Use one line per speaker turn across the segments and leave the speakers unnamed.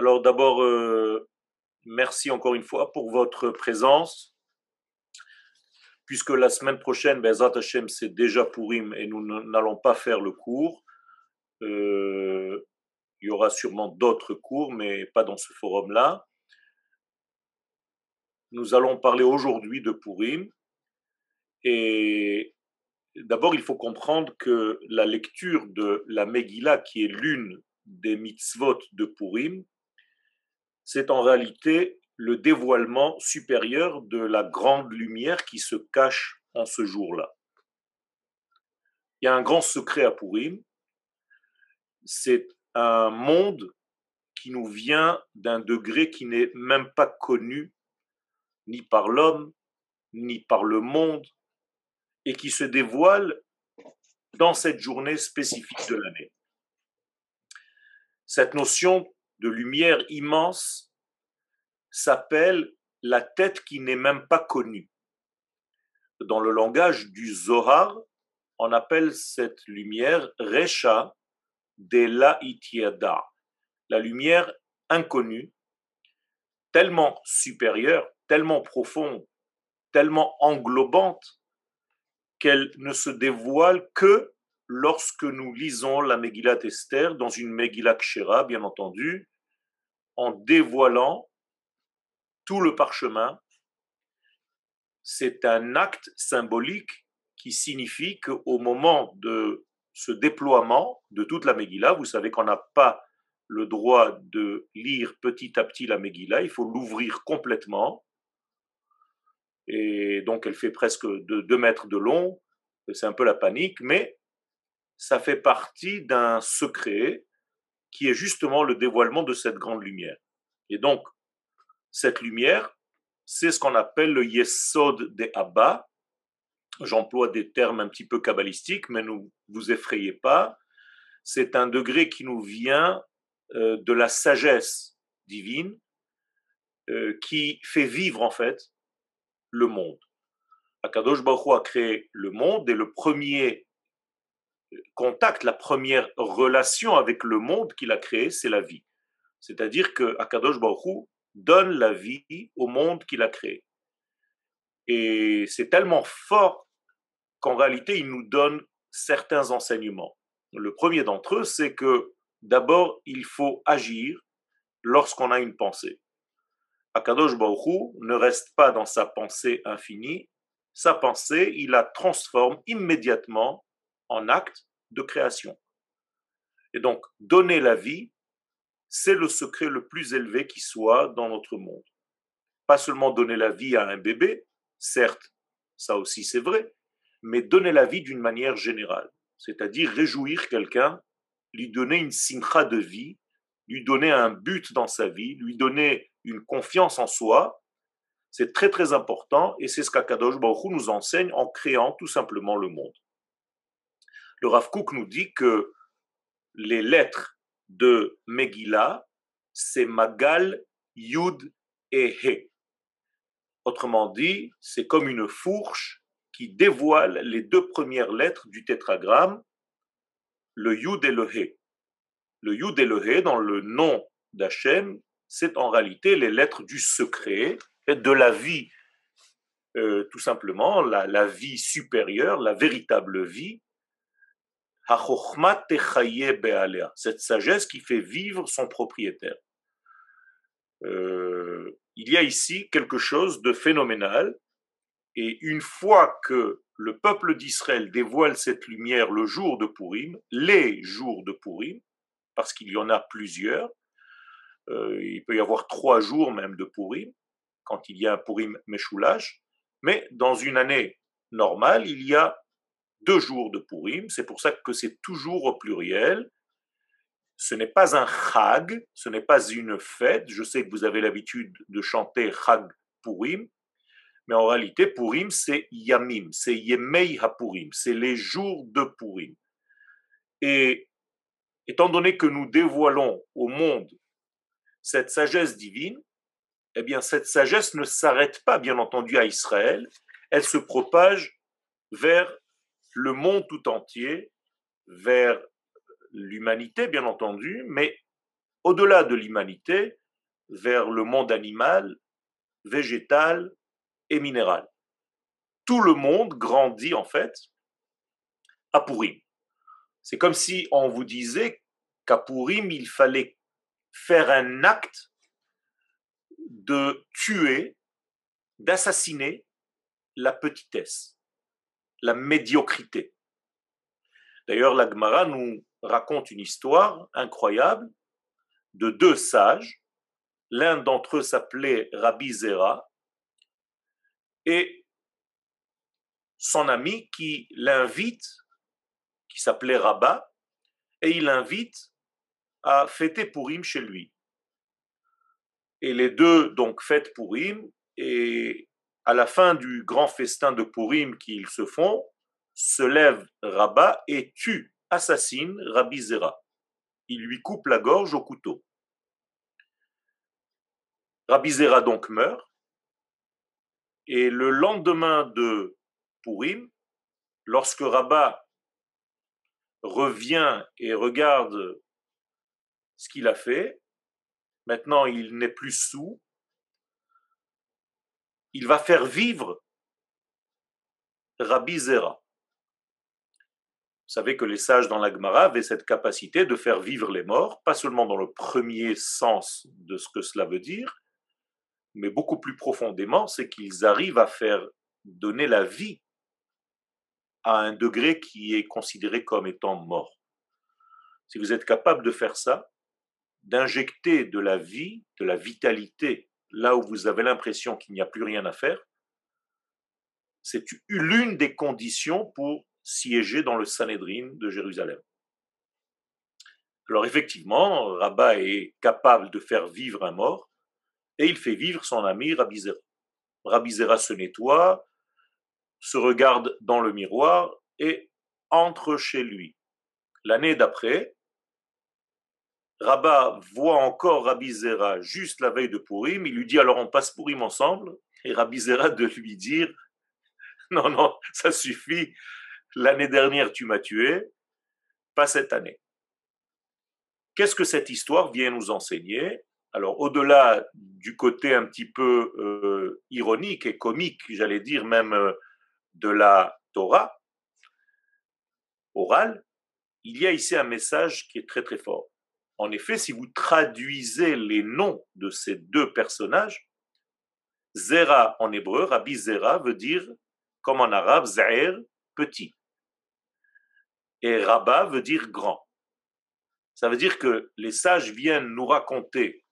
Alors d'abord, euh, merci encore une fois pour votre présence, puisque la semaine prochaine, Bezat Hashem, c'est déjà Purim et nous n'allons pas faire le cours. Euh, il y aura sûrement d'autres cours, mais pas dans ce forum-là. Nous allons parler aujourd'hui de Purim. Et d'abord, il faut comprendre que la lecture de la Megillah, qui est l'une des mitzvot de Purim, c'est en réalité le dévoilement supérieur de la grande lumière qui se cache en ce jour-là. Il y a un grand secret à Purim, c'est un monde qui nous vient d'un degré qui n'est même pas connu ni par l'homme, ni par le monde, et qui se dévoile dans cette journée spécifique de l'année. Cette notion de lumière immense s'appelle la tête qui n'est même pas connue. Dans le langage du Zohar, on appelle cette lumière Recha de la Itiada, la lumière inconnue, tellement supérieure, tellement profonde, tellement englobante, qu'elle ne se dévoile que lorsque nous lisons la Megillat Esther dans une Megillat Kshera, bien entendu, en dévoilant tout le parchemin. C'est un acte symbolique qui signifie qu'au moment de ce déploiement de toute la Megillah, vous savez qu'on n'a pas le droit de lire petit à petit la Megillah, il faut l'ouvrir complètement. Et donc elle fait presque de 2 mètres de long, c'est un peu la panique, mais ça fait partie d'un secret qui est justement le dévoilement de cette grande lumière. Et donc, cette lumière, c'est ce qu'on appelle le Yesod de Abba. J'emploie des termes un petit peu kabbalistiques, mais ne vous effrayez pas. C'est un degré qui nous vient euh, de la sagesse divine, euh, qui fait vivre en fait le monde. Akadosh Baruch a créé le monde et le premier contact, la première relation avec le monde qu'il a créé, c'est la vie. C'est-à-dire que Akadosh Baruch donne la vie au monde qu'il a créé. Et c'est tellement fort qu'en réalité, il nous donne certains enseignements. Le premier d'entre eux, c'est que d'abord, il faut agir lorsqu'on a une pensée. Akadosh Baruch ne reste pas dans sa pensée infinie. Sa pensée, il la transforme immédiatement en acte de création. Et donc, donner la vie, c'est le secret le plus élevé qui soit dans notre monde. Pas seulement donner la vie à un bébé, certes, ça aussi c'est vrai, mais donner la vie d'une manière générale, c'est-à-dire réjouir quelqu'un, lui donner une simcha de vie, lui donner un but dans sa vie, lui donner une confiance en soi, c'est très très important et c'est ce qu'Akadosh Baruch nous enseigne en créant tout simplement le monde le Rav Kook nous dit que les lettres de Megillah, c'est Magal, Yud et He. Autrement dit, c'est comme une fourche qui dévoile les deux premières lettres du tétragramme, le Yud et le He. Le Yud et le He, dans le nom d'Hachem, c'est en réalité les lettres du secret, de la vie, euh, tout simplement, la vie supérieure, la véritable vie, cette sagesse qui fait vivre son propriétaire. Euh, il y a ici quelque chose de phénoménal, et une fois que le peuple d'Israël dévoile cette lumière le jour de Purim, les jours de Purim, parce qu'il y en a plusieurs, euh, il peut y avoir trois jours même de Purim, quand il y a un Purim Meshoulash, mais dans une année normale, il y a deux jours de Purim. C'est pour ça que c'est toujours au pluriel. Ce n'est pas un chag, ce n'est pas une fête. Je sais que vous avez l'habitude de chanter chag Purim, mais en réalité, Purim, c'est Yamim, c'est Yemei HaPurim, c'est les jours de Purim. Et étant donné que nous dévoilons au monde cette sagesse divine, eh bien, cette sagesse ne s'arrête pas, bien entendu, à Israël, elle se propage vers le monde tout entier vers l'humanité, bien entendu, mais au-delà de l'humanité, vers le monde animal, végétal et minéral. Tout le monde grandit en fait à Purim. C'est comme si on vous disait qu'à Purim, il fallait faire un acte de tuer, d'assassiner la petitesse, la médiocrité. D'ailleurs, la Gemara nous raconte une histoire incroyable de deux sages. L'un d'entre eux s'appelait Rabbi Zera et son ami qui l'invite, qui s'appelait Rabat, et il l'invite à fêter Purim chez lui. Et les deux donc fêtent Purim et à la fin du grand festin de Purim qu'ils se font, se lève Rabat et tue, assassine Rabbi Zera. Il lui coupe la gorge au couteau. Rabbi Zera donc meurt. Et le lendemain de Purim, lorsque Rabat revient et regarde ce qu'il a fait, maintenant il n'est plus sous, il va faire vivre Rabbi Zera. Vous savez que les sages dans la Gemara avaient cette capacité de faire vivre les morts, pas seulement dans le premier sens de ce que cela veut dire, mais beaucoup plus profondément, c'est qu'ils arrivent à faire donner la vie à un degré qui est considéré comme étant mort. Si vous êtes capable de faire ça, d'injecter de la vie, de la vitalité, là où vous avez l'impression qu'il n'y a plus rien à faire, c'est l'une des conditions pour siéger dans le Sanhédrin de Jérusalem. Alors effectivement, Rabat est capable de faire vivre un mort et il fait vivre son ami Rabbi Zera. Rabbi Zera se nettoie, se regarde dans le miroir et entre chez lui. L'année d'après, Rabat voit encore Rabbi Zera juste la veille de Purim, il lui dit alors on passe Purim ensemble, et Rabbi Zera de lui dire non, non, ça suffit, l'année dernière tu m'as tué, pas cette année. Qu'est-ce que cette histoire vient nous enseigner? Alors, au-delà du côté un petit peu euh, ironique et comique, j'allais dire même euh, de la Torah orale, il y a ici un message qui est très très fort. En effet, si vous traduisez les noms de ces deux personnages, Zera en hébreu, Rabbi Zera veut dire, comme en arabe, Zahir, petit et Rabat veut dire grand. Ça veut dire que les sages viennent nous raconter,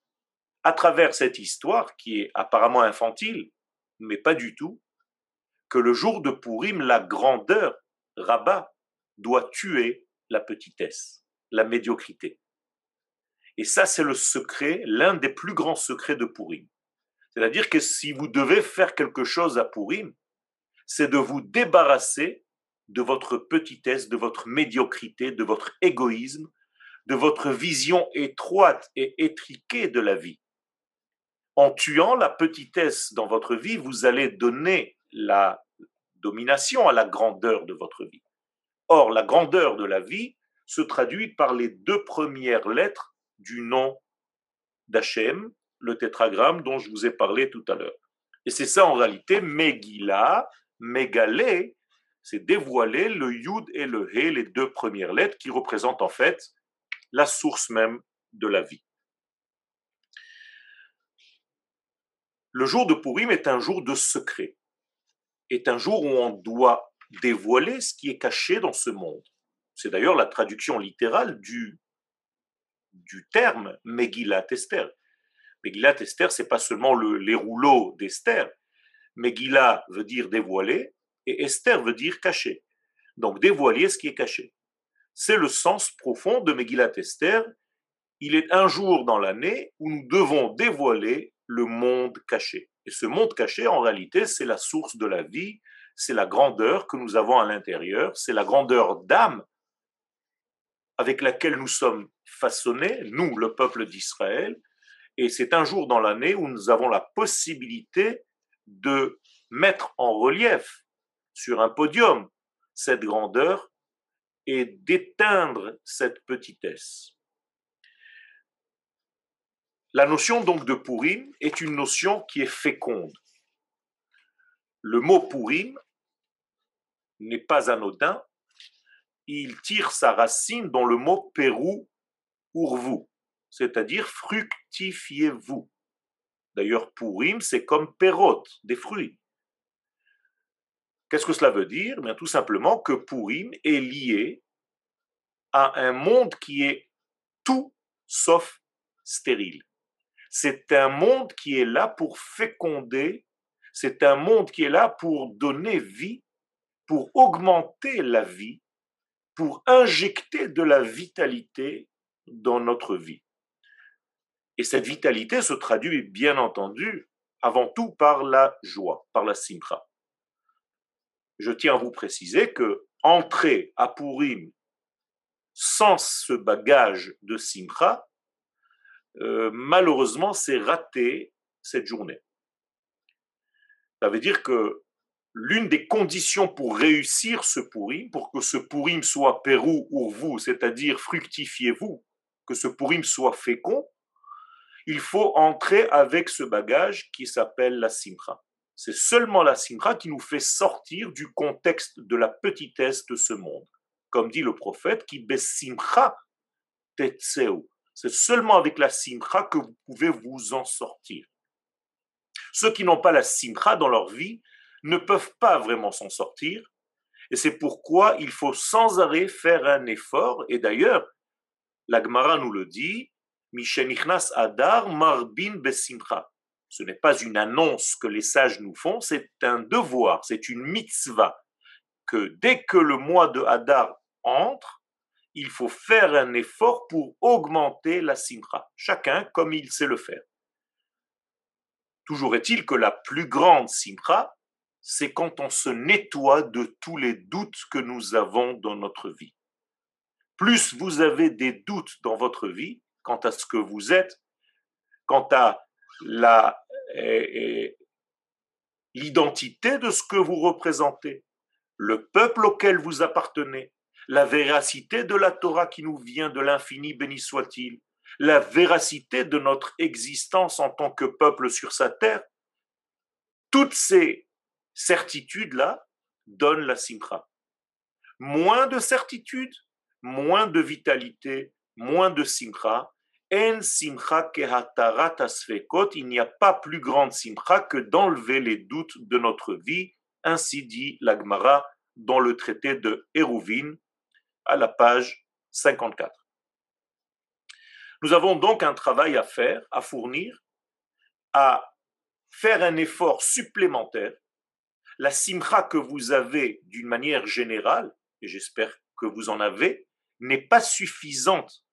à travers cette histoire qui est apparemment infantile, mais pas du tout, que le jour de Purim, la grandeur, Rabat, doit tuer la petitesse, la médiocrité. Et ça, c'est le secret, l'un des plus grands secrets de Purim. C'est-à-dire que si vous devez faire quelque chose à Purim, c'est de vous débarrasser de votre petitesse, de votre médiocrité, de votre égoïsme, de votre vision étroite et étriquée de la vie. En tuant la petitesse dans votre vie, vous allez donner la domination à la grandeur de votre vie. Or, la grandeur de la vie se traduit par les deux premières lettres du nom d'Hachem, le tétragramme dont je vous ai parlé tout à l'heure. Et c'est ça en réalité, Megillah, Megalé, c'est dévoiler le Yud et le He, les deux premières lettres qui représentent en fait la source même de la vie. Le jour de Purim est un jour de secret, est un jour où on doit dévoiler ce qui est caché dans ce monde. C'est d'ailleurs la traduction littérale du, du terme Megillat Esther. Megillat Esther, c'est pas seulement le, les rouleaux d'Esther. Megillah veut dire dévoiler, et Esther veut dire caché. Donc dévoiler ce qui est caché. C'est le sens profond de Megillat Esther. Il est un jour dans l'année où nous devons dévoiler le monde caché. Et ce monde caché, en réalité, c'est la source de la vie, c'est la grandeur que nous avons à l'intérieur, c'est la grandeur d'âme avec laquelle nous sommes façonnés, nous, le peuple d'Israël. Et c'est un jour dans l'année où nous avons la possibilité de mettre en relief sur un podium cette grandeur et d'éteindre cette petitesse. La notion donc de Purim est une notion qui est féconde. Le mot Purim n'est pas anodin, il tire sa racine dans le mot Pérou vous, c'est-à-dire fructifiez-vous. D'ailleurs, Purim, c'est comme Perot, des fruits. Qu'est-ce que cela veut dire? Bien, Tout simplement que Purim est lié à un monde qui est tout sauf stérile. C'est un monde qui est là pour féconder, c'est un monde qui est là pour donner vie, pour augmenter la vie, pour injecter de la vitalité dans notre vie. Et cette vitalité se traduit bien entendu avant tout par la joie, par la simcha. Je tiens à vous préciser que entrer à Purim sans ce bagage de simcha, euh, malheureusement, c'est raté cette journée. Ça veut dire que l'une des conditions pour réussir ce Purim, pour que ce Purim soit Pérou ou vous, c'est-à-dire fructifiez-vous, que ce Purim soit fécond, il faut entrer avec ce bagage qui s'appelle la simcha. C'est seulement la simcha qui nous fait sortir du contexte de la petitesse de ce monde. Comme dit le prophète, qui besimcha tetseu. C'est seulement avec la simcha que vous pouvez vous en sortir. Ceux qui n'ont pas la simcha dans leur vie ne peuvent pas vraiment s'en sortir. Et c'est pourquoi il faut sans arrêt faire un effort. Et d'ailleurs, la Gemara nous le dit, Mishenichnas Adar Marbin Besimcha. Ce n'est pas une annonce que les sages nous font, c'est un devoir, c'est une mitzvah. Que dès que le mois de Hadar entre, il faut faire un effort pour augmenter la simcha, chacun comme il sait le faire. Toujours est-il que la plus grande simcha, c'est quand on se nettoie de tous les doutes que nous avons dans notre vie plus vous avez des doutes dans votre vie quant à ce que vous êtes, quant à la l'identité de ce que vous représentez, le peuple auquel vous appartenez, la véracité de la Torah qui nous vient de l'infini, béni soit-il, la véracité de notre existence en tant que peuple sur sa terre, toutes ces certitudes-là donnent la simcha. Moins de certitudes, moins de vitalité, moins de simcha. En simcha il n'y a pas plus grande simcha que d'enlever les doutes de notre vie, ainsi dit l'Agmara dans le traité de Hérouvine, à la page 54. Nous avons donc un travail à faire, à fournir, à faire un effort supplémentaire. La simcha que vous avez d'une manière générale, et j'espère que vous en avez, n'est pas suffisante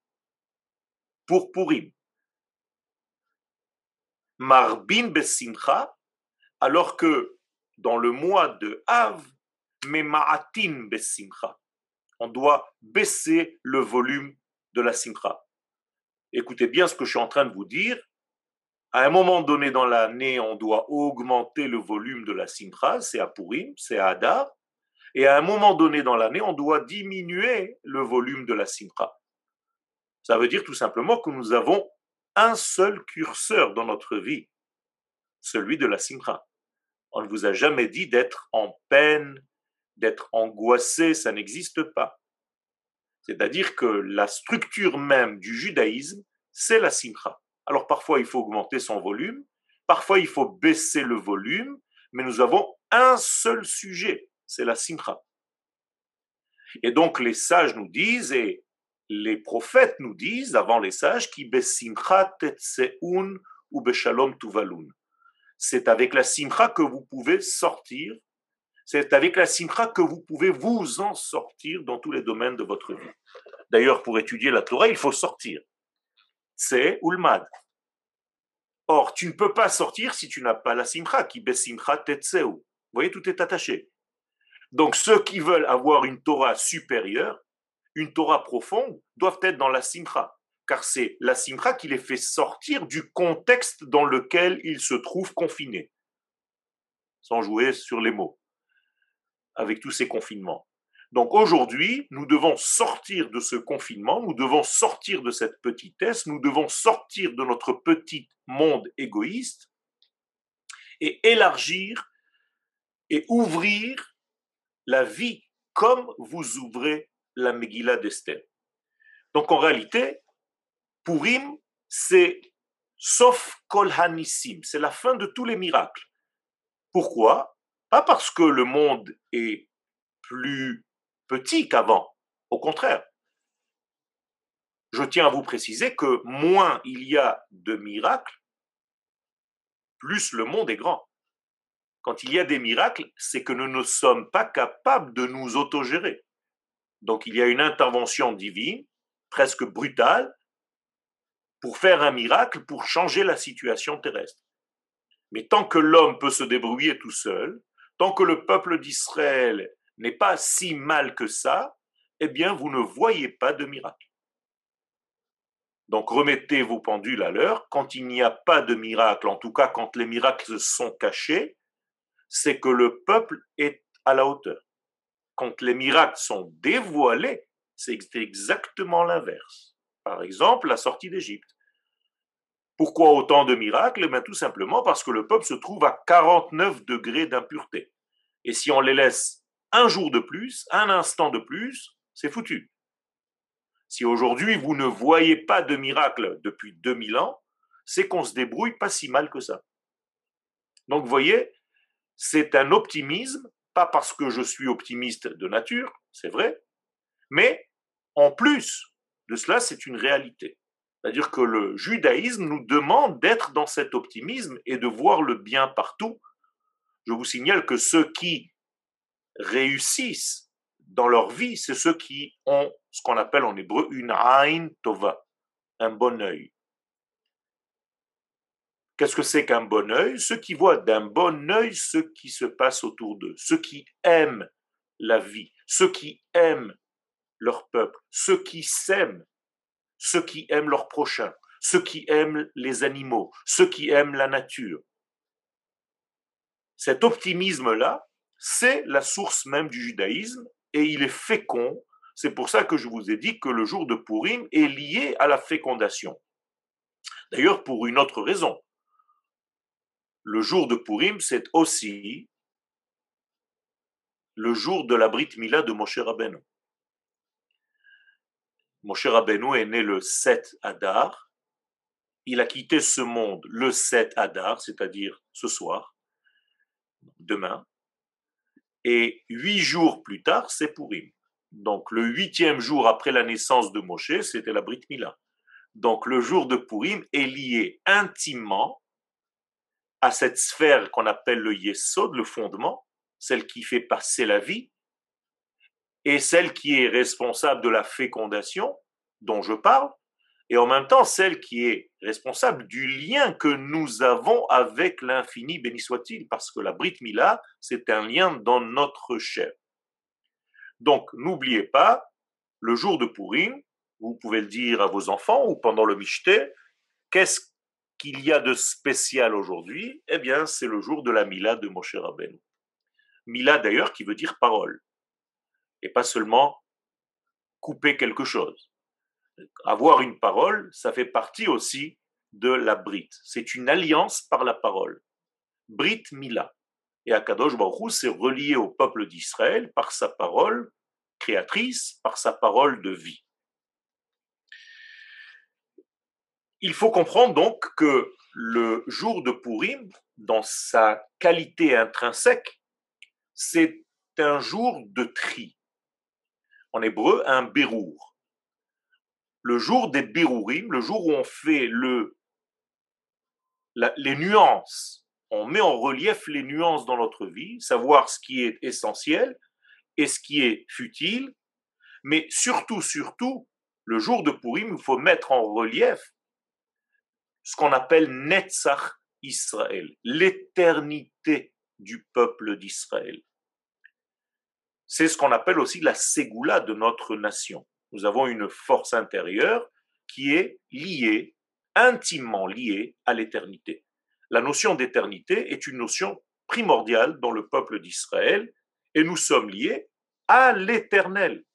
pour Purim. Marbin besimcha, alors que dans le mois de Av, Mema'atin besimcha, on doit baisser le volume de la simcha. Écoutez bien ce que je suis en train de vous dire. À un moment donné dans l'année, on doit augmenter le volume de la simcha, c'est à Purim, c'est à Adar. Et à un moment donné dans l'année, on doit diminuer le volume de la simcha. Ça veut dire tout simplement que nous avons un seul curseur dans notre vie, celui de la simcha. On ne vous a jamais dit d'être en peine, d'être angoissé, ça n'existe pas. C'est-à-dire que la structure même du judaïsme, c'est la simcha. Alors parfois il faut augmenter son volume, parfois il faut baisser le volume, mais nous avons un seul sujet, c'est la simcha. Et donc les sages nous disent, et les prophètes nous disent, avant les sages, qui besimcha tetseun ou beshalom tuvalun. C'est avec la simcha que vous pouvez sortir, c'est avec la simcha que vous pouvez vous en sortir dans tous les domaines de votre vie. D'ailleurs, pour étudier la Torah, il faut sortir. C'est ulmad. Or, tu ne peux pas sortir si tu n'as pas la simcha, qui besimcha tetseu. Vous voyez, tout est attaché. Donc ceux qui veulent avoir une Torah supérieure, une Torah profonde, doivent être dans la simcha, car c'est la simcha qui les fait sortir du contexte dans lequel ils se trouvent confinés, sans jouer sur les mots, avec tous ces confinements. Donc aujourd'hui, nous devons sortir de ce confinement, nous devons sortir de cette petitesse, nous devons sortir de notre petit monde égoïste et élargir et ouvrir la vie comme vous ouvrez la Megillah d'Esther. Donc en réalité, Purim, c'est sauf Kol Hanissim, c'est la fin de tous les miracles. Pourquoi? Pas parce que le monde est plus petit qu'avant, au contraire. Je tiens à vous préciser que moins il y a de miracles, plus le monde est grand. Quand il y a des miracles, c'est que nous ne sommes pas capables de nous autogérer. Donc il y a une intervention divine, presque brutale, pour faire un miracle, pour changer la situation terrestre. Mais tant que l'homme peut se débrouiller tout seul, tant que le peuple d'Israël n'est pas si mal que ça, eh bien vous ne voyez pas de miracle. Donc remettez vos pendules à l'heure. Quand il n'y a pas de miracle, en tout cas quand les miracles sont cachés, c'est que le peuple est à la hauteur. Quand les miracles sont dévoilés, c'est exactement l'inverse. Par exemple, la sortie d'Égypte. Pourquoi autant de miracles? Eh Tout simplement parce que le peuple se trouve à 49 degrés d'impureté. Et si on les laisse un jour de plus, un instant de plus, c'est foutu. Si aujourd'hui vous ne voyez pas de miracle depuis 2000 ans, c'est qu'on se débrouille pas si mal que ça. Donc vous voyez, c'est un optimisme, pas parce que je suis optimiste de nature, c'est vrai, mais en plus de cela, c'est une réalité. C'est-à-dire que le judaïsme nous demande d'être dans cet optimisme et de voir le bien partout. Je vous signale que ceux qui réussissent dans leur vie, c'est ceux qui ont ce qu'on appelle en hébreu une aïn tova, un bon œil. Qu'est-ce que c'est qu'un bon œil? Ceux qui voient d'un bon œil ce qui se passe autour d'eux, ceux qui aiment la vie, ceux qui aiment leur peuple, ceux qui s'aiment, ceux qui aiment leur prochain, ceux qui aiment les animaux, ceux qui aiment la nature. Cet optimisme-là, c'est la source même du judaïsme et il est fécond. C'est pour ça que je vous ai dit que le jour de Purim est lié à la fécondation. D'ailleurs, pour une autre raison. Le jour de Purim, c'est aussi le jour de la Brit Mila de Moshe Rabbeinu. Moshe Rabbeinu est né le 7 Adar. Il a quitté ce monde le 7 Adar, c'est-à-dire ce soir, demain. Et huit jours plus tard, c'est Purim. Donc le huitième jour après la naissance de Moshe, c'était la Brit Mila. Donc le jour de Purim est lié intimement à cette sphère qu'on appelle le Yesod, le fondement, celle qui fait passer la vie, et celle qui est responsable de la fécondation dont je parle, et en même temps celle qui est responsable du lien que nous avons avec l'infini, béni soit-il, parce que la Brit Mila, c'est un lien dans notre chair. Donc, n'oubliez pas, le jour de Purim, vous pouvez le dire à vos enfants ou pendant le Michté, qu'est-ce qu'il y a de spécial aujourd'hui Eh bien, c'est le jour de la Mila de Moshe Rabbeinu. Mila d'ailleurs qui veut dire parole, et pas seulement couper quelque chose avoir une parole, ça fait partie aussi de la Brit. C'est une alliance par la parole. Brit Mila. Et Akadosh Baruch s'est relié au peuple d'Israël par sa parole créatrice, par sa parole de vie. Il faut comprendre donc que le jour de Purim, dans sa qualité intrinsèque, c'est un jour de tri. En hébreu, un bérour le jour des Birourim, le jour où on fait le, les nuances, on met en relief les nuances dans notre vie, savoir ce qui est essentiel et ce qui est futile, mais surtout, surtout, le jour de Purim, il faut mettre en relief ce qu'on appelle Netzach Israël, l'éternité du peuple d'Israël. C'est ce qu'on appelle aussi la Ségoula de notre nation nous avons une force intérieure qui est liée, intimement liée à l'éternité. La notion d'éternité est une notion primordiale dans le peuple d'Israël et nous sommes liés à l'éternel.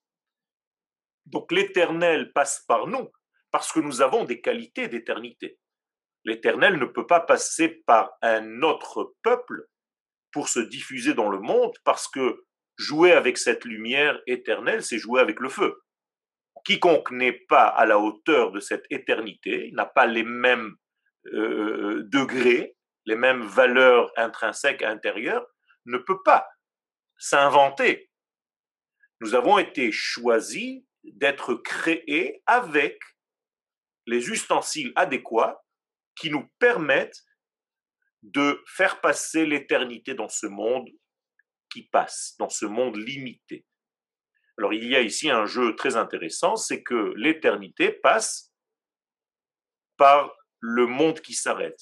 Donc l'éternel passe par nous parce que nous avons des qualités d'éternité. L'éternel ne peut pas passer par un autre peuple pour se diffuser dans le monde parce que jouer avec cette lumière éternelle, c'est jouer avec le feu. Quiconque n'est pas à la hauteur de cette éternité, n'a pas les mêmes euh, degrés, les mêmes valeurs intrinsèques intérieures, ne peut pas s'inventer. Nous avons été choisis d'être créés avec les ustensiles adéquats qui nous permettent de faire passer l'éternité dans ce monde qui passe, dans ce monde limité. Alors il y a ici un jeu très intéressant, c'est que l'éternité passe par le monde qui s'arrête.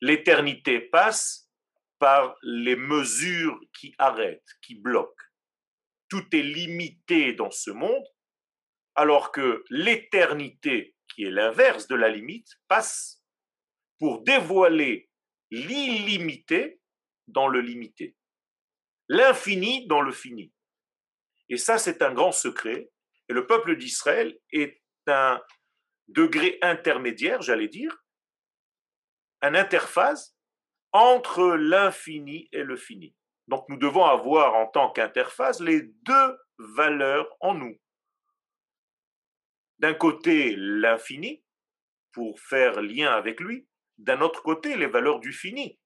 L'éternité passe par les mesures qui arrêtent, qui bloquent. Tout est limité dans ce monde, alors que l'éternité, qui est l'inverse de la limite, passe pour dévoiler l'illimité dans le limité, l'infini dans le fini. Et ça, c'est un grand secret. Et le peuple d'Israël est un degré intermédiaire, j'allais dire, un interface entre l'infini et le fini. Donc nous devons avoir en tant qu'interface les deux valeurs en nous. D'un côté, l'infini, pour faire lien avec lui, d'un autre côté, les valeurs du fini,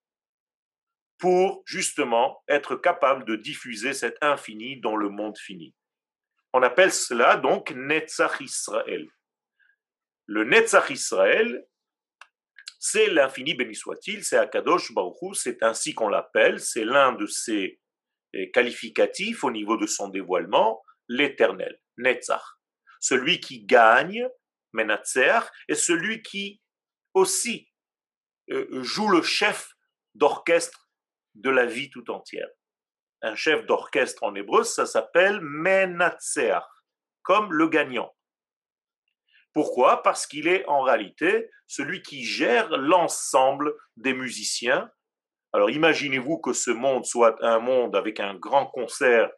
pour justement être capable de diffuser cet infini dans le monde fini. On appelle cela donc Netzach Israël. Le Netzach Israël, c'est l'infini béni soit-il, c'est Akadosh Baruch c'est ainsi qu'on l'appelle, c'est l'un de ses eh, qualificatifs au niveau de son dévoilement, l'éternel, Netzach. Celui qui gagne, Menatzer, et celui qui aussi euh, joue le chef d'orchestre de la vie tout entière. Un chef d'orchestre en hébreu, ça s'appelle Menatzer, comme le gagnant. Pourquoi? Parce qu'il est en réalité celui qui gère l'ensemble des musiciens. Alors imaginez-vous que ce monde soit un monde avec un grand concert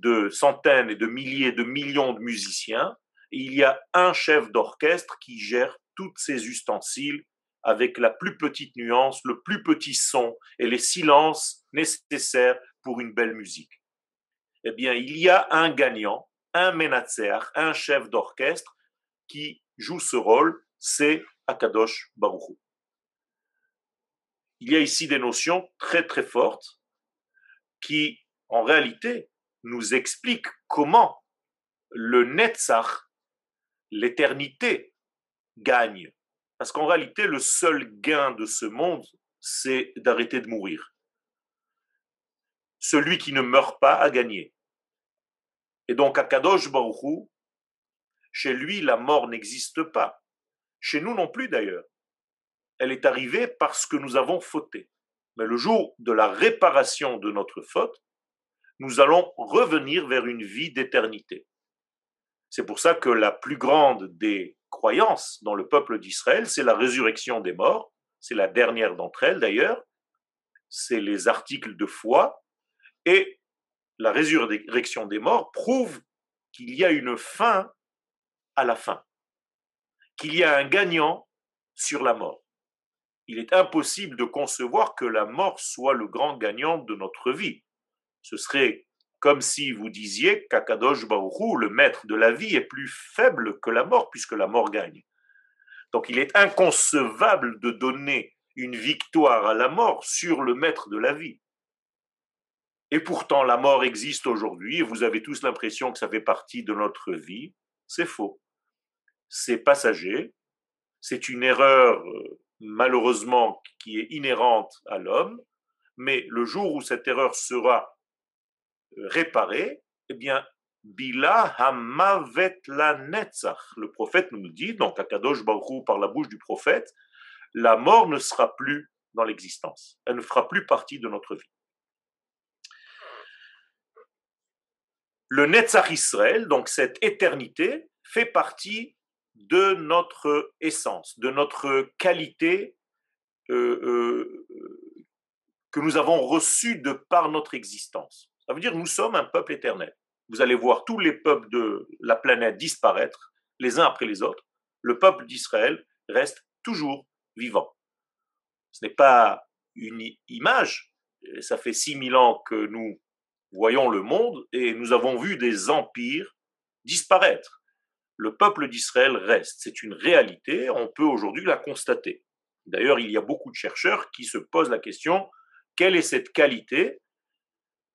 de centaines et de milliers de millions de musiciens. Il y a un chef d'orchestre qui gère tous ces ustensiles avec la plus petite nuance, le plus petit son et les silences nécessaires pour une belle musique. Eh bien, il y a un gagnant, un menatzer, un chef d'orchestre qui joue ce rôle, c'est Akadosh Baruch. Il y a ici des notions très très fortes qui, en réalité, nous expliquent comment le Netzach, l'éternité, gagne. Parce qu'en réalité, le seul gain de ce monde, c'est d'arrêter de mourir. Celui qui ne meurt pas a gagné. Et donc, Akadosh Baruch chez lui, la mort n'existe pas. Chez nous non plus d'ailleurs. Elle est arrivée parce que nous avons fauté. Mais le jour de la réparation de notre faute, nous allons revenir vers une vie d'éternité. C'est pour ça que la plus grande des croyances dans le peuple d'Israël, c'est la résurrection des morts. C'est la dernière d'entre elles d'ailleurs. C'est les articles de foi. Et la résurrection des morts prouve qu'il y a une fin à la fin, qu'il y a un gagnant sur la mort. Il est impossible de concevoir que la mort soit le grand gagnant de notre vie. Ce serait comme si vous disiez qu'Akadosh Baruchou, le maître de la vie, est plus faible que la mort, puisque la mort gagne. Donc il est inconcevable de donner une victoire à la mort sur le maître de la vie. Et pourtant, la mort existe aujourd'hui, et vous avez tous l'impression que ça fait partie de notre vie. C'est faux c'est passager, c'est une erreur euh, malheureusement qui est inhérente à l'homme, mais le jour où cette erreur sera réparée, eh bien, Bila Hamavet la Netzach. Le prophète nous dit, donc Akadosh Baruch par la bouche du prophète, la mort ne sera plus dans l'existence. Elle ne fera plus partie de notre vie. Le Netzach Israël, donc cette éternité, fait partie de notre essence, de notre qualité euh, euh, que nous avons reçue de par notre existence. Ça veut dire nous sommes un peuple éternel. Vous allez voir tous les peuples de la planète disparaître les uns après les autres. Le peuple d'Israël reste toujours vivant. Ce n'est pas une image. Ça fait 6000 ans que nous voyons le monde et nous avons vu des empires disparaître. Le peuple d'Israël reste. C'est une réalité. On peut aujourd'hui la constater. D'ailleurs, il y a beaucoup de chercheurs qui se posent la question quelle est cette qualité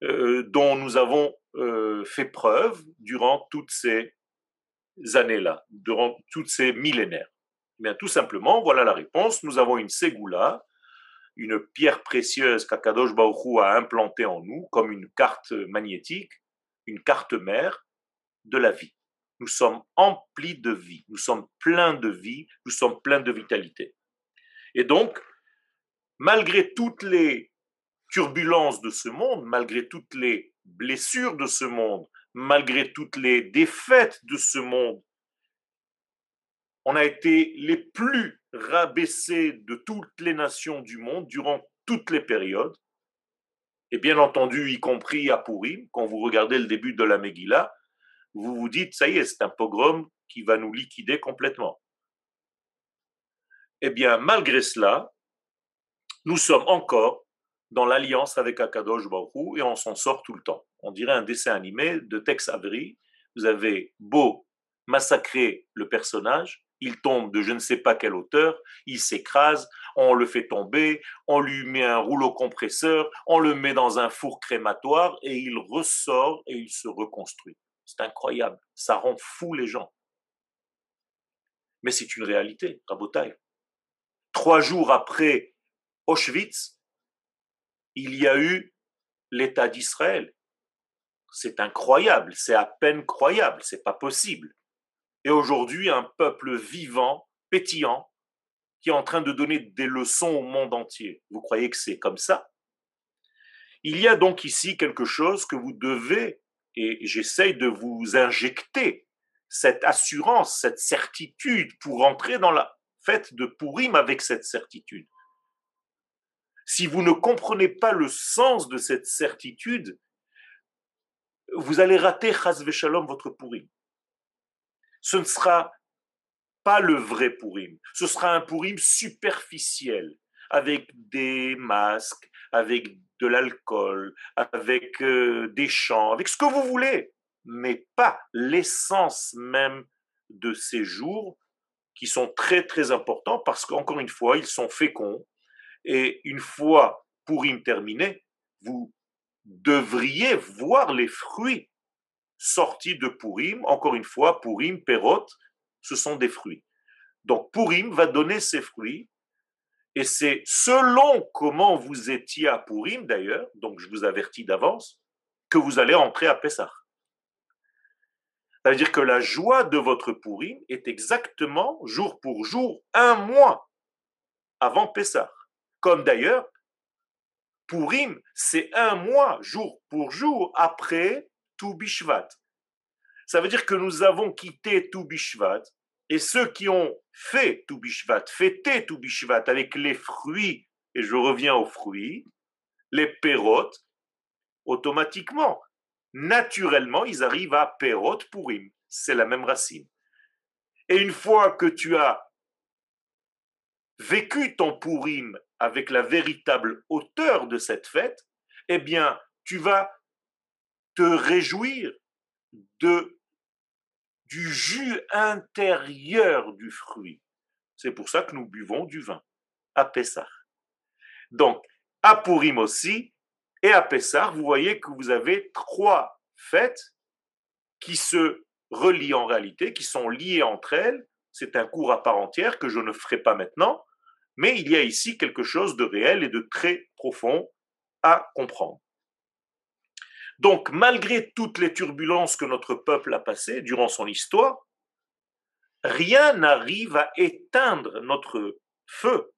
euh, dont nous avons euh, fait preuve durant toutes ces années-là, durant toutes ces millénaires eh Bien, tout simplement, voilà la réponse. Nous avons une ségoula, une pierre précieuse qu'Akadosh Baruch a implantée en nous comme une carte magnétique, une carte mère de la vie. Nous sommes emplis de vie, nous sommes pleins de vie, nous sommes pleins de vitalité. Et donc, malgré toutes les turbulences de ce monde, malgré toutes les blessures de ce monde, malgré toutes les défaites de ce monde, on a été les plus rabaissés de toutes les nations du monde durant toutes les périodes, et bien entendu, y compris à Purim, quand vous regardez le début de la Megillah, vous vous dites, ça y est, c'est un pogrom qui va nous liquider complètement. Eh bien, malgré cela, nous sommes encore dans l'alliance avec Akadosh Baruch et on s'en sort tout le temps. On dirait un dessin animé de Tex Avery. Vous avez beau massacrer le personnage, il tombe de je ne sais pas quelle hauteur, il s'écrase, on le fait tomber, on lui met un rouleau compresseur, on le met dans un four crématoire et il ressort et il se reconstruit. C'est incroyable, ça rend fou les gens. Mais c'est une réalité, Rabotai. Trois jours après Auschwitz, il y a eu l'État d'Israël. C'est incroyable, c'est à peine croyable, c'est pas possible et aujourd'hui un peuple vivant, pétillant, qui est en train de donner des leçons au monde entier. Vous croyez que c'est comme ça? Il y a donc ici quelque chose que vous devez, et j'essaye de vous injecter cette assurance, cette certitude pour entrer dans la fête de Purim avec cette certitude. Si vous ne comprenez pas le sens de cette certitude, vous allez rater Chas Shalom votre Purim ce ne sera pas le vrai Purim. Ce sera un Purim superficiel, avec des masques, avec de l'alcool, avec euh, des chants, avec ce que vous voulez, mais pas l'essence même de ces jours qui sont très très importants parce qu'encore une fois, ils sont féconds. Et une fois Purim terminé, vous devriez voir les fruits sortis de Purim. Encore une fois, Purim, Perot, ce sont des fruits. Donc Purim va donner ses fruits. Et c'est selon comment vous étiez à Purim d'ailleurs, donc je vous avertis d'avance, que vous allez entrer à Pessah. C'est-à-dire que la joie de votre Purim est exactement jour pour jour, un mois avant Pessah. Comme d'ailleurs, Purim, c'est un mois, jour pour jour, après Bishvat. Ça veut dire que nous avons quitté Bishvat et ceux qui ont fait Bishvat, fêté Bishvat avec les fruits, et je reviens aux fruits, les pérotes, automatiquement, naturellement, ils arrivent à Perot Purim. C'est la même racine. Et une fois que tu as vécu ton Purim avec la véritable hauteur de cette fête, eh bien, tu vas te réjouir de, du jus intérieur du fruit. C'est pour ça que nous buvons du vin à Pessah. Donc, à Purim aussi et à Pessah, vous voyez que vous avez trois fêtes qui se relient en réalité, qui sont liées entre elles. C'est un cours à part entière que je ne ferai pas maintenant, mais il y a ici quelque chose de réel et de très profond à comprendre. Donc, malgré toutes les turbulences que notre peuple a passées durant son histoire, rien n'arrive à éteindre notre feu.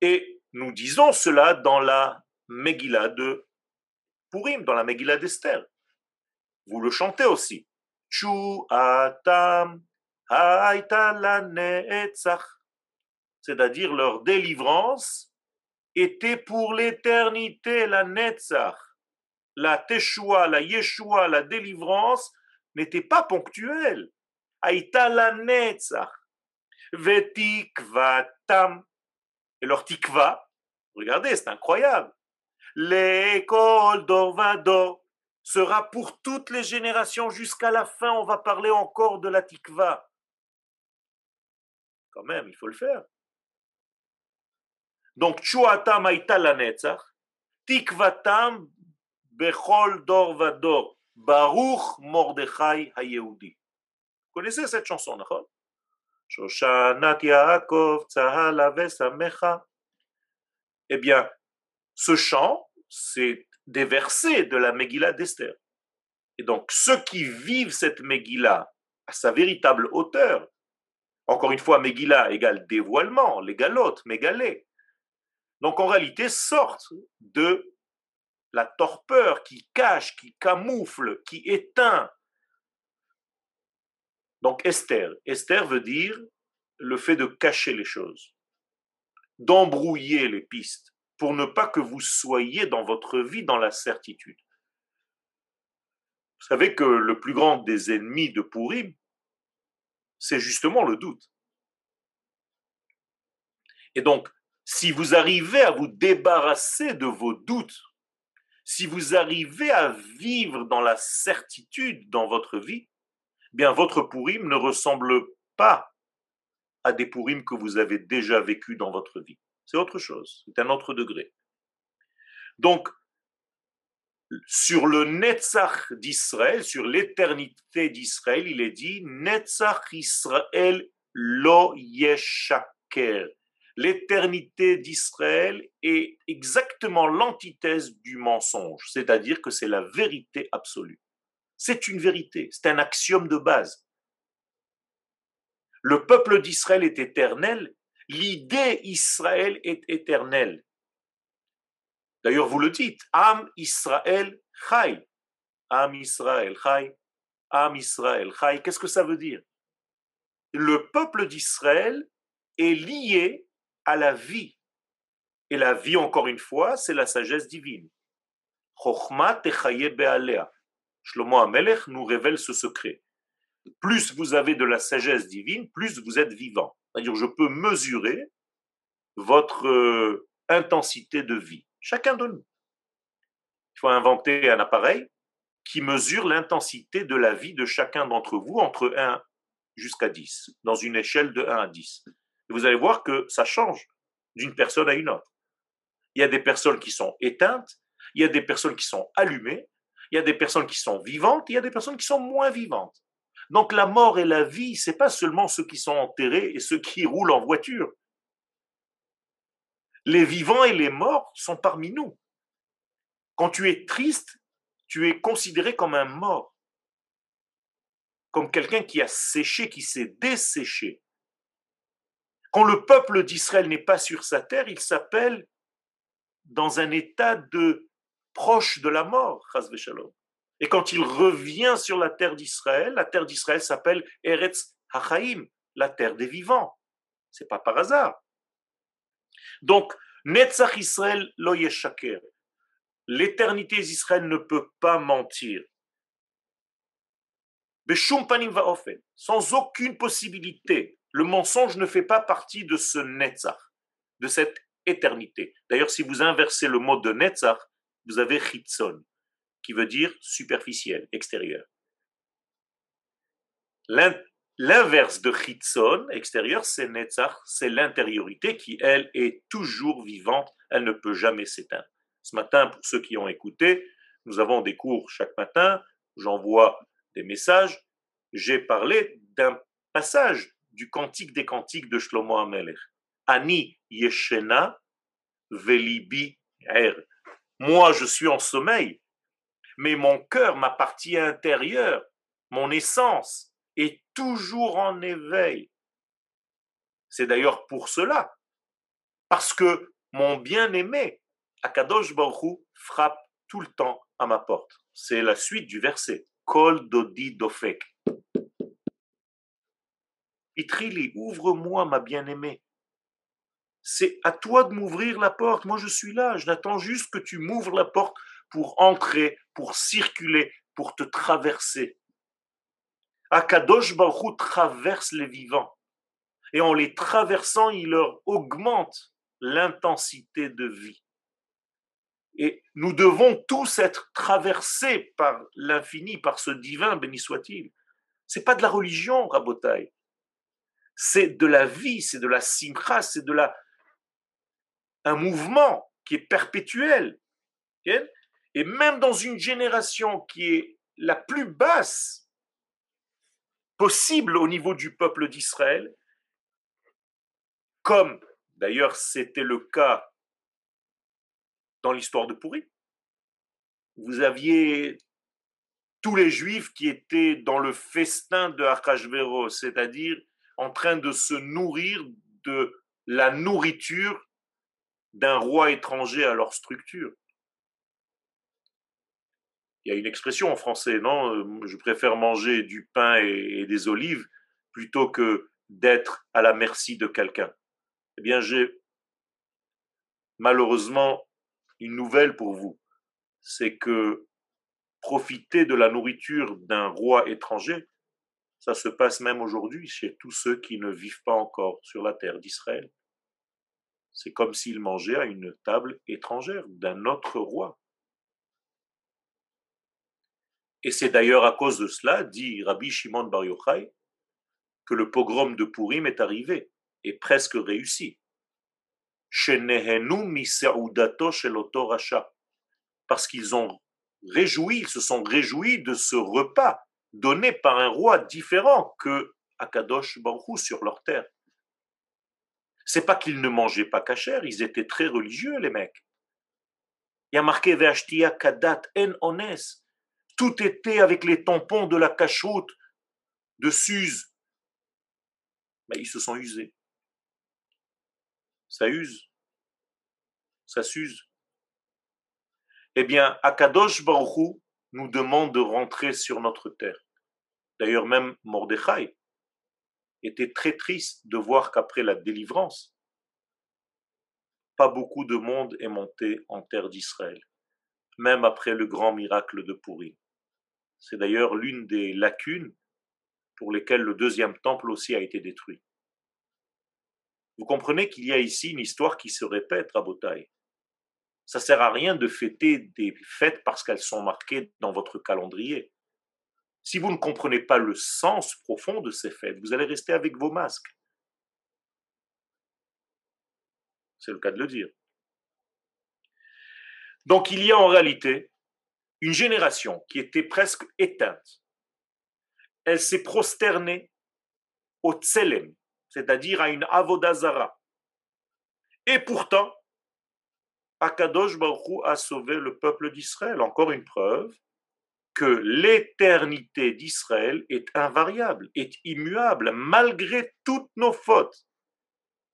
Et nous disons cela dans la Megillah de Purim, dans la Megillah d'Esther. Vous le chantez aussi. C'est-à-dire leur délivrance était pour l'éternité, la Netzach. la Teshua, la Yeshua, la délivrance n'était pas ponctuelle. Aïta la Netzach. Vetikvatam. Et leur tikva, regardez, c'est incroyable. L'école d'Orvador sera pour toutes les générations jusqu'à la fin. On va parler encore de la tikva. Quand même, il faut le faire. Donc, Chuatam Aïta la Netzach. Tikvatam Bechol Dorvador. Baruch Mordechai Hayehudi. Vous connaissez cette chanson, d'accord? Shoshanat Yaakov. Eh bien, ce chant, c'est des versets de la Megillah d'Esther. Et donc, ceux qui vivent cette Megillah à sa véritable hauteur, encore une fois, Megillah égale dévoilement, les galotes. Donc, en réalité, sortent de la torpeur qui cache, qui camoufle, qui éteint. Donc Esther, Esther veut dire le fait de cacher les choses, d'embrouiller les pistes pour ne pas que vous soyez dans votre vie dans la certitude. Vous savez que le plus grand des ennemis de Purim, c'est justement le doute. Et donc, si vous arrivez à vous débarrasser de vos doutes si vous arrivez à vivre dans la certitude dans votre vie, bien votre pourim ne ressemble pas à des pourim que vous avez déjà vécu dans votre vie. C'est autre chose, c'est un autre degré. Donc, sur le Netzach d'Israël, sur l'éternité d'Israël, il est dit Netzach Israël lo yeshaker l'éternité d'Israël est exactement l'antithèse du mensonge, c'est-à-dire que c'est la vérité absolue. C'est une vérité, c'est un axiome de base. Le peuple d'Israël est éternel, l'idée Israël est éternelle. D'ailleurs, vous le dites, Am Israël Chai. Am Israël Chai. Am Israël Chai. Qu'est-ce que ça veut dire? Le peuple d'Israël est lié à la vie. Et la vie, encore une fois, c'est la sagesse divine. Shlomo Amelech nous révèle ce secret. Plus vous avez de la sagesse divine, plus vous êtes vivant. C'est-à-dire, je peux mesurer votre euh, intensité de vie. Chacun de nous. Il faut inventer un appareil qui mesure l'intensité de la vie de chacun d'entre vous entre 1 jusqu'à 10, dans une échelle de 1 à 10 vous allez voir que ça change d'une personne à une autre. Il y a des personnes qui sont éteintes, il y a des personnes qui sont allumées, il y a des personnes qui sont vivantes, il y a des personnes qui sont moins vivantes. Donc la mort et la vie, c'est pas seulement ceux qui sont enterrés et ceux qui roulent en voiture. Les vivants et les morts sont parmi nous. Quand tu es triste, tu es considéré comme un mort, comme quelqu'un qui a séché, qui s'est desséché. Quand le peuple d'Israël n'est pas sur sa terre, il s'appelle dans un état de proche de la mort, Et quand il revient sur la terre d'Israël, la terre d'Israël s'appelle Eretz Hachaim, la terre des vivants. C'est pas par hasard. Donc, Netzach Israël lo yeshaker. L'éternité d'Israël ne peut pas mentir. Sans aucune possibilité. Le mensonge ne fait pas partie de ce Netzach, de cette éternité. D'ailleurs, si vous inversez le mot de Netzach, vous avez Chitzon, qui veut dire superficiel, extérieur. L'inverse de Chitzon, extérieur, c'est Netzach, c'est l'intériorité qui, elle, est toujours vivante, elle ne peut jamais s'éteindre. Ce matin, pour ceux qui ont écouté, nous avons des cours chaque matin, j'envoie des messages. J'ai parlé d'un passage du cantique des cantiques de Shlomo Amelech. Ani yeshena velibi er. Moi, je suis en sommeil, mais mon cœur, ma partie intérieure, mon essence est toujours en éveil. C'est d'ailleurs pour cela, parce que mon bien-aimé, Akadosh Baruch frappe tout le temps à ma porte. C'est la suite du verset. Kol dodi dofek. Itrili, ouvre-moi, ma bien-aimée. C'est à toi de m'ouvrir la porte. Moi, je suis là. Je n'attends juste que tu m'ouvres la porte pour entrer, pour circuler, pour te traverser. Akadosh Baruch traverse les vivants. Et en les traversant, il leur augmente l'intensité de vie. Et nous devons tous être traversés par l'infini, par ce divin, béni soit-il. C'est pas de la religion, Rabotai. C'est de la vie, c'est de la simcha, c'est de la un mouvement qui est perpétuel. Et même dans une génération qui est la plus basse possible au niveau du peuple d'Israël, comme d'ailleurs c'était le cas dans l'histoire de Pourri. Vous aviez tous les juifs qui étaient dans le festin de Achashverosh, c'est-à-dire en train de se nourrir de la nourriture d'un roi étranger à leur structure. Il y a une expression en français, non? Euh, Je préfère manger du pain et, des olives plutôt que d'être à la merci de quelqu'un. Eh bien, j'ai malheureusement une nouvelle pour vous. C'est que profiter de la nourriture d'un roi étranger, ça se passe même aujourd'hui chez tous ceux qui ne vivent pas encore sur la terre d'Israël. C'est comme s'ils mangeaient à une table étrangère d'un autre roi. Et c'est d'ailleurs à cause de cela, dit Rabbi Shimon Bar Yochai, que le pogrom de Purim est arrivé et presque réussi. Parce qu'ils ont réjoui, ils se sont réjouis de ce repas donné par un roi différent que Akadosh Baruch sur leur terre. C'est pas qu'ils ne mangeaient pas cachère, ils étaient très religieux, les mecs. Il y a marqué Ve'ashtia Kadat En Ones. Tout était avec les tampons de la cachoute de Suse. Mais ils se sont usés. Ça use. Ça s'use. Eh bien, Akadosh Baruchou nous demande de rentrer sur notre terre. D'ailleurs, même Mordechai était très triste de voir qu'après la délivrance, pas beaucoup de monde est monté en terre d'Israël, même après le grand miracle de Pourri. C'est d'ailleurs l'une des lacunes pour lesquelles le deuxième temple aussi a été détruit. Vous comprenez qu'il y a ici une histoire qui se répète à Botaï. Ça sert à rien de fêter des fêtes parce qu'elles sont marquées dans votre calendrier. Si vous ne comprenez pas le sens profond de ces fêtes, vous allez rester avec vos masques. C'est le cas de le dire. Donc il y a en réalité une génération qui était presque éteinte. Elle s'est prosternée au tselem, c'est-à-dire à une avodazara. Et pourtant, Akadosh Baruch a sauvé le peuple d'Israël. Encore une preuve que l'éternité d'Israël est invariable, est immuable, malgré toutes nos fautes.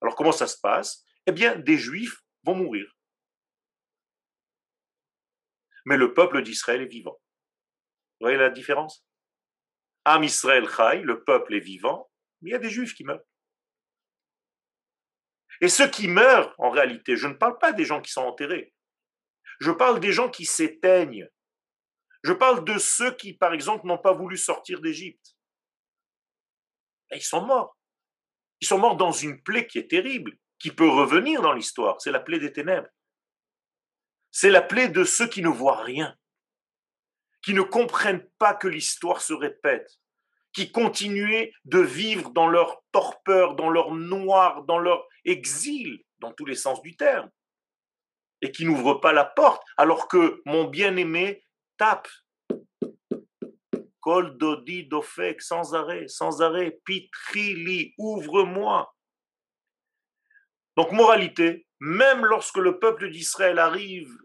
Alors comment ça se passe? Eh bien, des juifs vont mourir. Mais le peuple d'Israël est vivant. Vous voyez la différence? Am Israël Chai, le peuple est vivant, mais il y a des juifs qui meurent. Et ceux qui meurent, en réalité, je ne parle pas des gens qui sont enterrés. Je parle des gens qui s'éteignent, je parle de ceux qui, par exemple, n'ont pas voulu sortir d'Égypte. Ils sont morts. Ils sont morts dans une plaie qui est terrible, qui peut revenir dans l'histoire. C'est la plaie des ténèbres. C'est la plaie de ceux qui ne voient rien, qui ne comprennent pas que l'histoire se répète, qui continuent de vivre dans leur torpeur, dans leur noir, dans leur exil, dans tous les sens du terme, et qui n'ouvrent pas la porte, alors que mon bien-aimé tape. Kol dodi dofek, sans arrêt, sans arrêt. Pitrili, ouvre-moi. Donc, moralité, même lorsque le peuple d'Israël arrive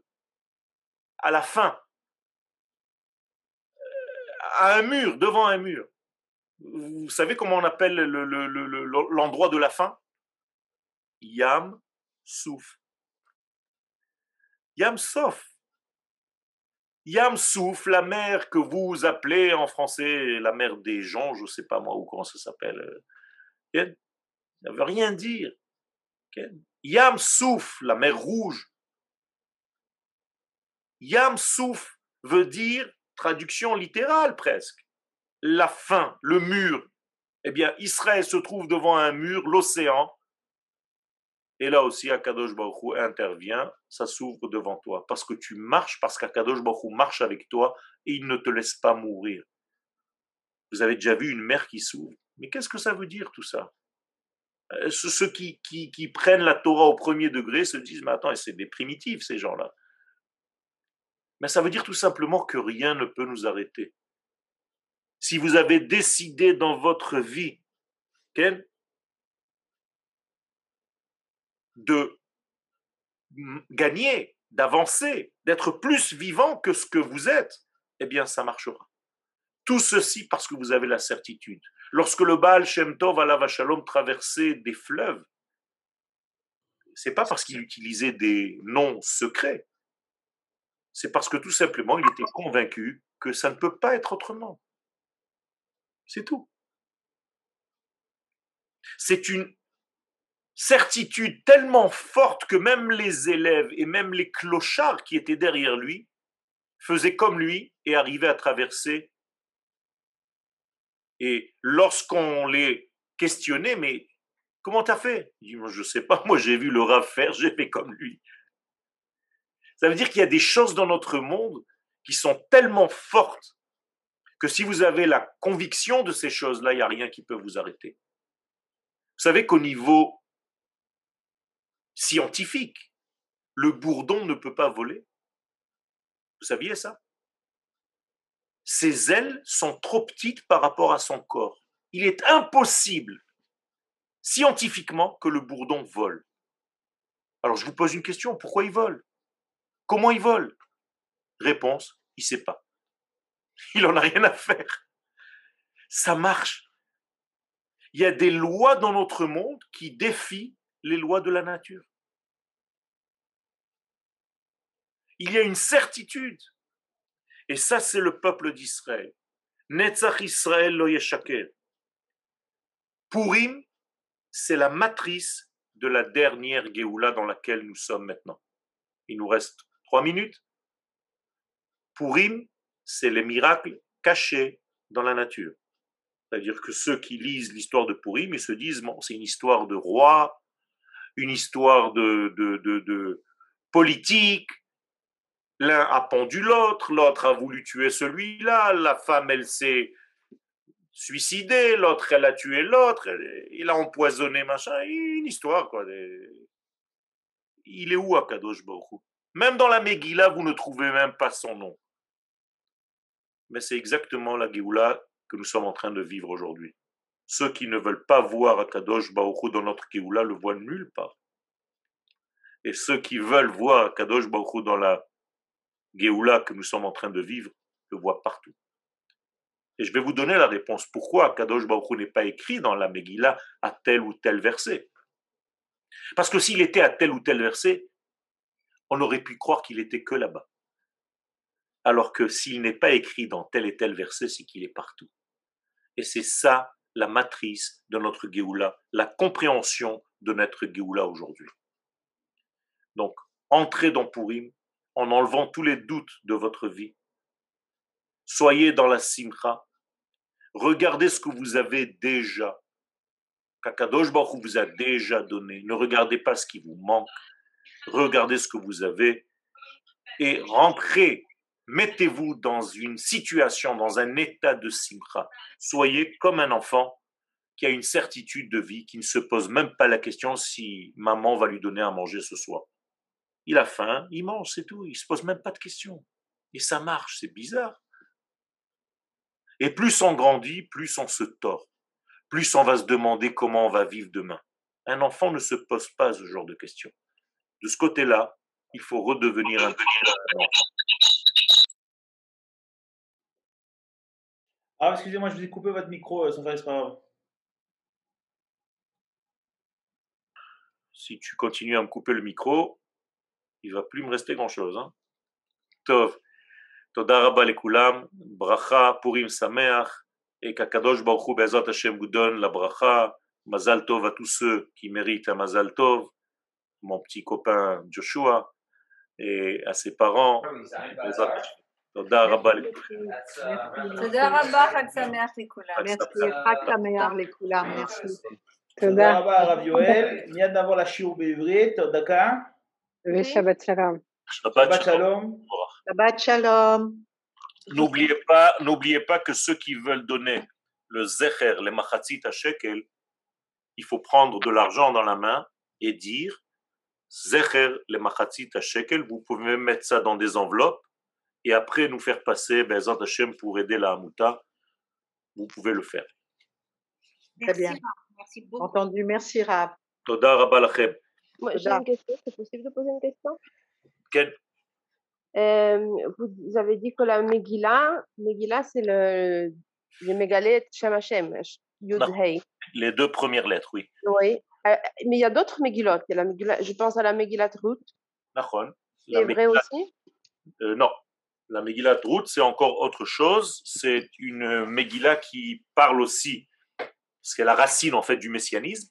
à la fin, à un mur, devant un mur, vous savez comment on appelle l'endroit de la fin? Yam Souf. Yam Sof. Yam Souf, la mer que vous appelez en français la mer des gens, je ne sais pas moi ou comment ça s'appelle. Euh, ça ne veut rien dire. Yam Souf, la mer rouge. Yam Souf veut dire, traduction littérale presque, la fin, le mur. Eh bien, Israël se trouve devant un mur, l'océan, et là aussi, Akadosh Baruch intervient, ça s'ouvre devant toi. Parce que tu marches, parce qu'Akadosh Baruch marche avec toi et il ne te laisse pas mourir. Vous avez déjà vu une mer qui s'ouvre. Mais qu'est-ce que ça veut dire tout ça? Euh, Ceux qui, qui, qui, prennent la Torah au premier degré se disent, mais attends, c'est des primitifs ces gens-là. Mais ça veut dire tout simplement que rien ne peut nous arrêter. Si vous avez décidé dans votre vie, de gagner, d'avancer, d'être plus vivant que ce que vous êtes, eh bien, ça marchera. Tout ceci parce que vous avez la certitude. Lorsque le Baal Shem Tov la Shalom traversait des fleuves, c'est pas parce qu'il utilisait des noms secrets, c'est parce que tout simplement il était convaincu que ça ne peut pas être autrement. C'est tout. C'est une certitude tellement forte que même les élèves et même les clochards qui étaient derrière lui faisaient comme lui et arrivaient à traverser. Et lorsqu'on les questionnait, mais comment t'as fait? Je dis, je sais pas, moi j'ai vu le Rav faire, j'ai fait comme lui. Ça veut dire qu'il y a des choses dans notre monde qui sont tellement fortes que si vous avez la conviction de ces choses-là, il n'y a rien qui peut vous arrêter. Vous savez qu'au niveau scientifique. Le bourdon ne peut pas voler. Vous saviez ça? Ses ailes sont trop petites par rapport à son corps. Il est impossible, scientifiquement, que le bourdon vole. Alors je vous pose une question, pourquoi il vole? Comment il vole? Réponse, il ne sait pas. Il n'en a rien à faire. Ça marche. Il y a des lois dans notre monde qui défient les lois de la nature. Il y a une certitude. Et ça, c'est le peuple d'Israël. Netzach Israël lo Purim, c'est la matrice de la dernière Géoula dans laquelle nous sommes maintenant. Il nous reste trois minutes. Purim, c'est les miracles cachés dans la nature. C'est-à-dire que ceux qui lisent l'histoire de Purim, ils se disent, bon, c'est une histoire de roi, une histoire de, de, politique. L'un a pendu l'autre, l'autre a voulu tuer celui-là, la femme, elle s'est suicidée, l'autre, elle a tué l'autre, il a empoisonné, machin, une histoire, quoi. Il est où Akadosh Baruch Même dans la Megillah, vous ne trouvez même pas son nom. Mais c'est exactement la Géoula que nous sommes en train de vivre aujourd'hui. Ceux qui ne veulent pas voir Akadosh Baruch dans notre Géoula le voient nulle part. Et ceux qui veulent voir Akadosh Baruch dans la Géoula que nous sommes en train de vivre, le voient partout. Et je vais vous donner la réponse. Pourquoi Akadosh Baruch n'est pas écrit dans la Megillah à tel ou tel verset? Parce que s'il était à tel ou tel verset, on aurait pu croire qu'il était que là-bas. Alors que s'il n'est pas écrit dans tel et tel verset, c'est qu'il est partout. Et c'est ça la matrice de notre Géoula, la compréhension de notre Géoula aujourd'hui. Donc, entrez dans Purim en enlevant tous les doutes de votre vie. Soyez dans la simcha. Regardez ce que vous avez déjà. Kakadosh Baruch vous a déjà donné. Ne regardez pas ce qui vous manque. Regardez ce que vous avez et rentrez mettez-vous dans une situation, dans un état de simcha. Soyez comme un enfant qui a une certitude de vie, qui ne se pose même pas la question si maman va lui donner à manger ce soir. Il a faim, il mange, c'est tout. Il se pose même pas de questions. Et ça marche, c'est bizarre. Et plus on grandit, plus on se tord. Plus on va se demander comment on va vivre demain. Un enfant ne se pose pas ce genre de questions. De ce côté-là, il faut redevenir un enfant.
Ah, excusez-moi, je vous ai coupé votre micro, euh, sans faire pas
Si tu continues à me couper le micro, il va plus me rester grand-chose. Hein. Tov. Toda rabba lekulam, bracha, purim sameach, et qu'Akadosh Baruch Hu Bezat Hashem vous donne la bracha, mazal tov à tous ceux qui méritent un mazal tov, mon petit copain Joshua, et à ses parents. תודה רבה
תודה רבה, חג שמח לכולם.
Merci, חג שמח לכולם, merci.
תודה
תודה,
רבה הרב יואל, מיד נעבור לשיעור בעברית, עוד דקה,
ושבת שלום.
Shabbat
שבת
shalom.
שלום.
שבת שלום.
N'oubliez pas, n'oubliez pas que ceux qui veulent donner le zecher, les machatzit à shekel, il faut prendre de l'argent dans la main et dire zecher, les machatzit à shekel. Vous pouvez même mettre ça dans des enveloppes et après nous faire passer Bezat Hashem pour aider la Hamouta. Vous pouvez le faire.
Très bien.
Merci beaucoup.
Entendu, merci Rav.
Toda rabba lachem.
Moi, j'ai une question, c'est possible de poser une question?
Ken,
Euh, Vous avez dit que la Megillah, Megillah c'est le, le mégalith Shem Hashem, Yud. Hey.
les deux premières lettres, oui.
Oui. Euh, mais il y a d'autres Megillot. Il y a la Megillah- je pense à la Megillat Ruth.
Nachon.
C'est vrai aussi?
Euh, non, la Megillah Ruth, c'est encore autre chose. C'est une Megillah qui parle aussi, parce qu'elle est la racine en fait du messianisme.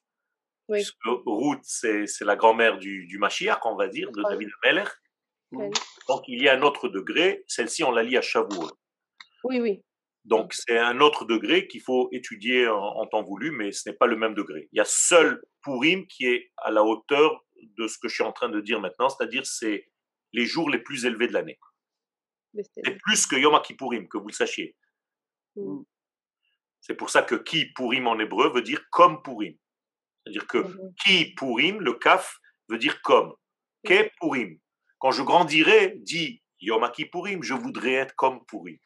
Oui.
Puisque Ruth, c'est la grand-mère du, du Mashiach, on va dire, de. David Meller.
Oui.
Donc il y a un autre degré. Celle-ci, on la lit à Shavuot.
Oui, oui.
Donc c'est un autre degré qu'il faut étudier en, en temps voulu, mais ce n'est pas le même degré. Il y a seul Purim qui est à la hauteur de ce que je suis en train de dire maintenant, c'est-à-dire c'est les jours les plus élevés de l'année.
Mais
c'est- plus que Yom Kippourim, que vous le sachiez.
Mm.
C'est pour ça que qui Purim en hébreu veut dire comme Purim. C'est-à-dire que
Mhm.
qui Purim, le kaf, veut dire comme. Ke Purim. Quand je grandirai, dit Yom Kippourim, je voudrais être comme Purim.